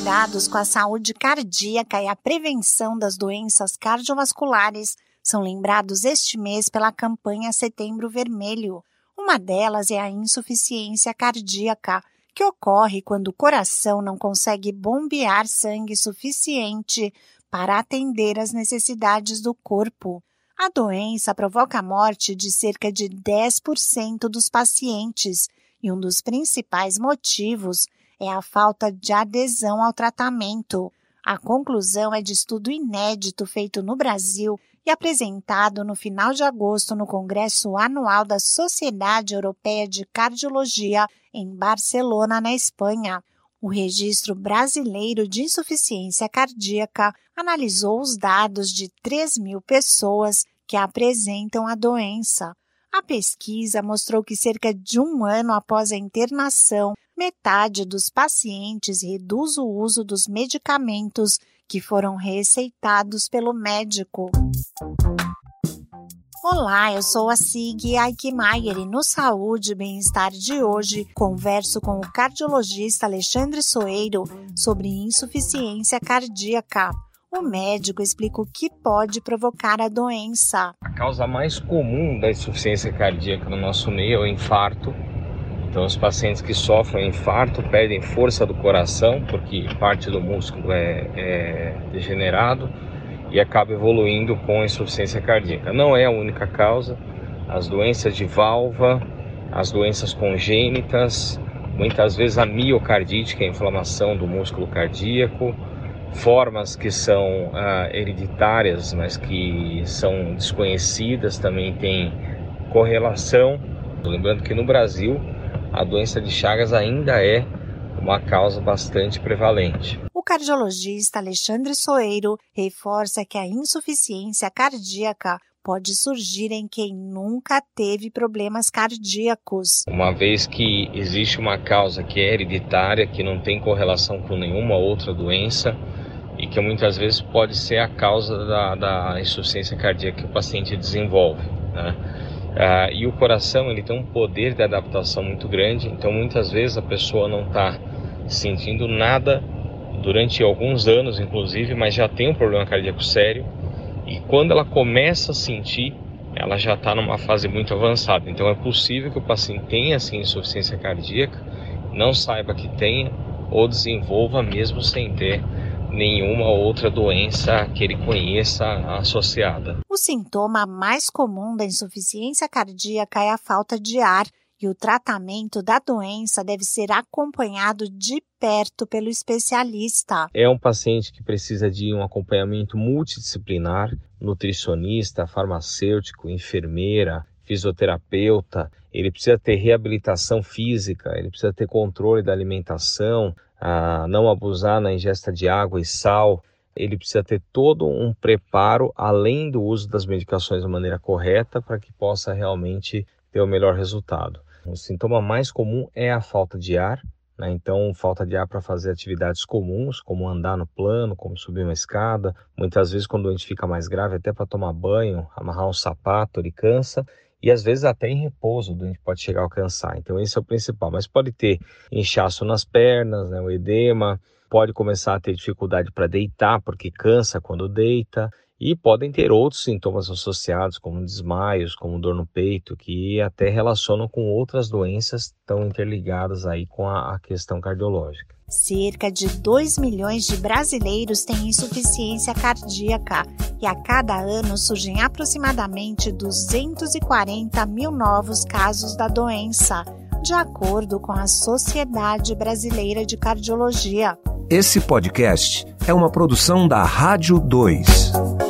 cuidados com a saúde cardíaca e a prevenção das doenças cardiovasculares são lembrados este mês pela campanha Setembro Vermelho. Uma delas é a insuficiência cardíaca, que ocorre quando o coração não consegue bombear sangue suficiente para atender às necessidades do corpo. A doença provoca a morte de cerca de 10% dos pacientes e um dos principais motivos é a falta de adesão ao tratamento. A conclusão é de estudo inédito feito no Brasil e apresentado no final de agosto no Congresso Anual da Sociedade Europeia de Cardiologia em Barcelona, na Espanha. O Registro Brasileiro de Insuficiência Cardíaca analisou os dados de 3 mil pessoas que apresentam a doença. A pesquisa mostrou que cerca de um ano após a internação, metade dos pacientes reduz o uso dos medicamentos que foram receitados pelo médico. Olá, eu sou a Sig Aikmaier e no Saúde e Bem-Estar de hoje converso com o cardiologista Alexandre Soeiro sobre insuficiência cardíaca. O médico explica o que pode provocar a doença. A causa mais comum da insuficiência cardíaca no nosso meio é o infarto. Então, os pacientes que sofrem infarto perdem força do coração porque parte do músculo é, é degenerado e acaba evoluindo com insuficiência cardíaca. Não é a única causa, as doenças de valva, as doenças congênitas, muitas vezes a miocardite, que é a inflamação do músculo cardíaco, formas que são ah, hereditárias, mas que são desconhecidas, também tem correlação. Lembrando que no Brasil a doença de Chagas ainda é uma causa bastante prevalente. O cardiologista Alexandre Soeiro reforça que a insuficiência cardíaca pode surgir em quem nunca teve problemas cardíacos. Uma vez que existe uma causa que é hereditária, que não tem correlação com nenhuma outra doença e que muitas vezes pode ser a causa da, da insuficiência cardíaca que o paciente desenvolve. Né? Ah, e o coração ele tem um poder de adaptação muito grande, então muitas vezes a pessoa não está sentindo nada durante alguns anos, inclusive, mas já tem um problema cardíaco sério. E quando ela começa a sentir, ela já está numa fase muito avançada. Então é possível que o paciente tenha assim, insuficiência cardíaca, não saiba que tenha ou desenvolva mesmo sem ter nenhuma outra doença que ele conheça associada. O sintoma mais comum da insuficiência cardíaca é a falta de ar e o tratamento da doença deve ser acompanhado de perto pelo especialista. É um paciente que precisa de um acompanhamento multidisciplinar, nutricionista, farmacêutico, enfermeira, fisioterapeuta, ele precisa ter reabilitação física, ele precisa ter controle da alimentação, a não abusar na ingesta de água e sal. Ele precisa ter todo um preparo além do uso das medicações de maneira correta para que possa realmente ter o melhor resultado. O sintoma mais comum é a falta de ar, né? então falta de ar para fazer atividades comuns, como andar no plano, como subir uma escada. Muitas vezes, quando a gente fica mais grave, até para tomar banho, amarrar um sapato, ele cansa e às vezes até em repouso a gente pode chegar a alcançar. Então esse é o principal. Mas pode ter inchaço nas pernas, né, o edema, pode começar a ter dificuldade para deitar porque cansa quando deita e podem ter outros sintomas associados, como desmaios, como dor no peito, que até relacionam com outras doenças tão interligadas aí com a, a questão cardiológica. Cerca de 2 milhões de brasileiros têm insuficiência cardíaca e a cada ano surgem aproximadamente 240 mil novos casos da doença, de acordo com a Sociedade Brasileira de Cardiologia. Esse podcast é uma produção da Rádio 2.